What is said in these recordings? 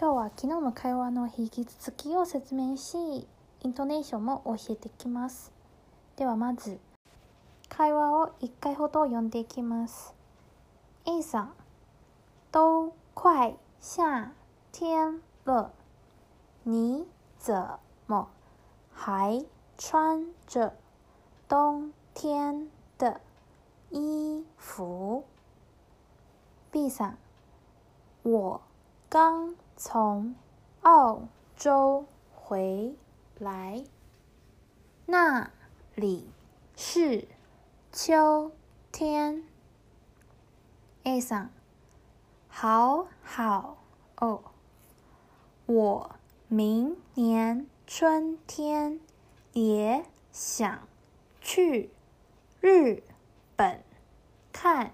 今日は昨日の会話の引き続きを説明し、イントネーションも教えていきます。ではまず、会話を一回ほど読んでいきます。A さん、都快夏天了，你怎么还穿着冬天的衣服？B さん，我刚从澳洲回来，那里是秋天。A さん，好好哦，我明年春天也想去日本看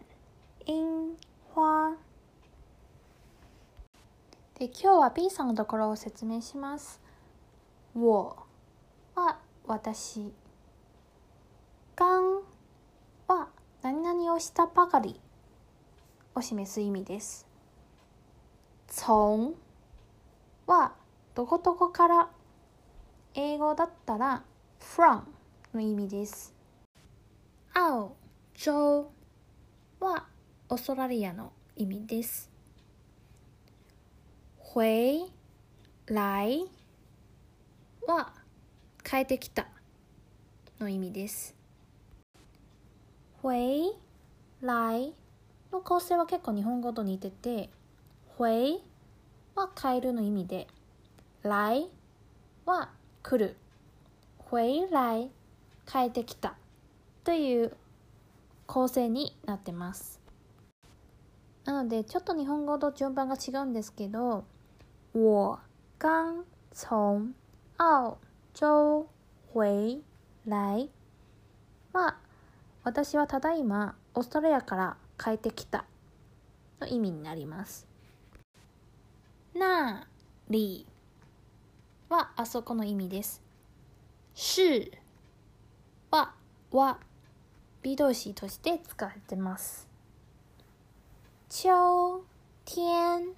樱花。で今日は B さんのところを説明します。我は私。刚は何々をしたばかりを示す意味です。从はどこどこから英語だったら from の意味です。澳洲はオーストラリアの意味です。回来は帰ってきたの意味です。回来の構成は結構日本語と似てて、回は帰るの意味で、来は来る。回来帰ってきたという構成になってます。なのでちょっと日本語と順番が違うんですけど、我刚从澳洲回来は私はただいまオーストラリアから帰ってきたの意味になります。那里はあそこの意味です。是はは B 動詞として使われてます。秋天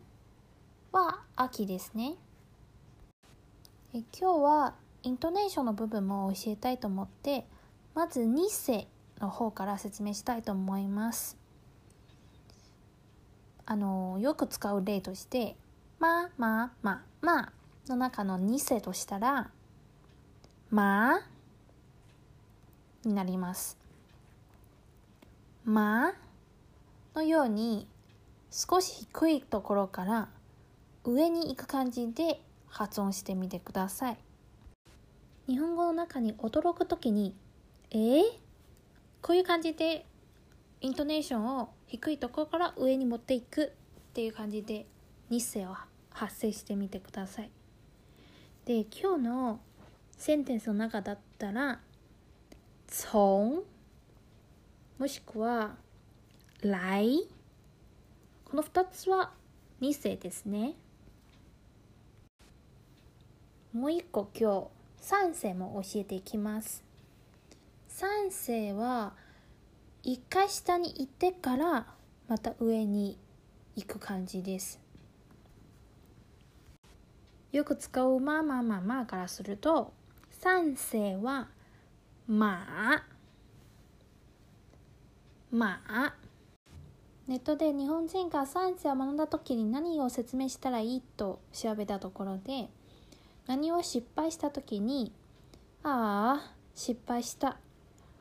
は秋ですね。え今日はイントネーションの部分も教えたいと思ってまず2世の方から説明したいと思います。あのよく使う例として「まあまあまあまあ」の中の2世としたら「まあ」になります。まあのように少し低いところから上に行く感じで発音してみてください。日本語の中に驚くときに「えー、こういう感じでイントネーションを低いところから上に持っていくっていう感じで日声を発生してみてください。で今日のセンテンスの中だったら「从」もしくは「来」この2つは2世ですね。もう一個今日3世も教えていきます。3世は一回下に行ってからまた上に行く感じです。よく使うまあまあまあまあからすると3世はまあまあネットで日本人が3世を学んだ時に何を説明したらいいと調べたところで何を失敗した時にああ失敗した。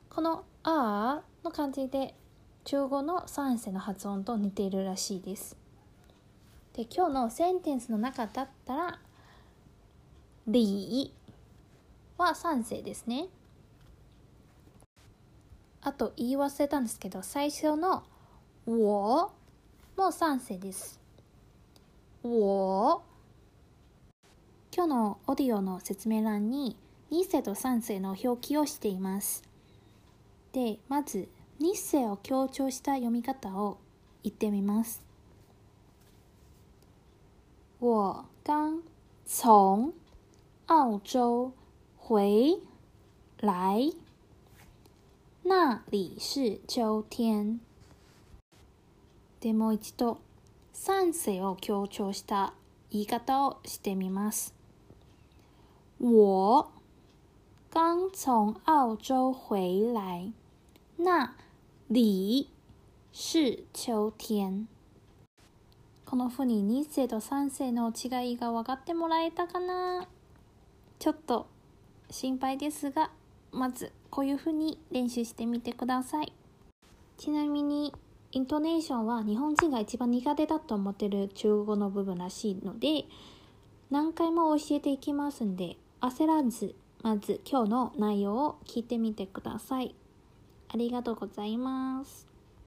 この「ああ」の感じで中語の3世の発音と似ているらしいです。で今日のセンテンスの中だったら「り」は3世ですね。あと言い忘れたんですけど最初の「我」も3世です「我」今日のオーディオの説明欄に2世と3世の表記をしています。で、まず2世を強調した読み方を言ってみます。我刚从澳洲回来，那里是秋天。でもう一度3世を強調した言い方をしてみます。我刚从澳洲回来，那里是秋天。このふうに2世と3世の違いが分かってもらえたかな？ちょっと心配ですが、まずこういうふうに練習してみてください。ちなみに、イントネーションは日本人が一番苦手だと思ってる中国語の部分らしいので、何回も教えていきますんで、焦らず、まず今日の内容を聞いてみてください。ありがとうございます。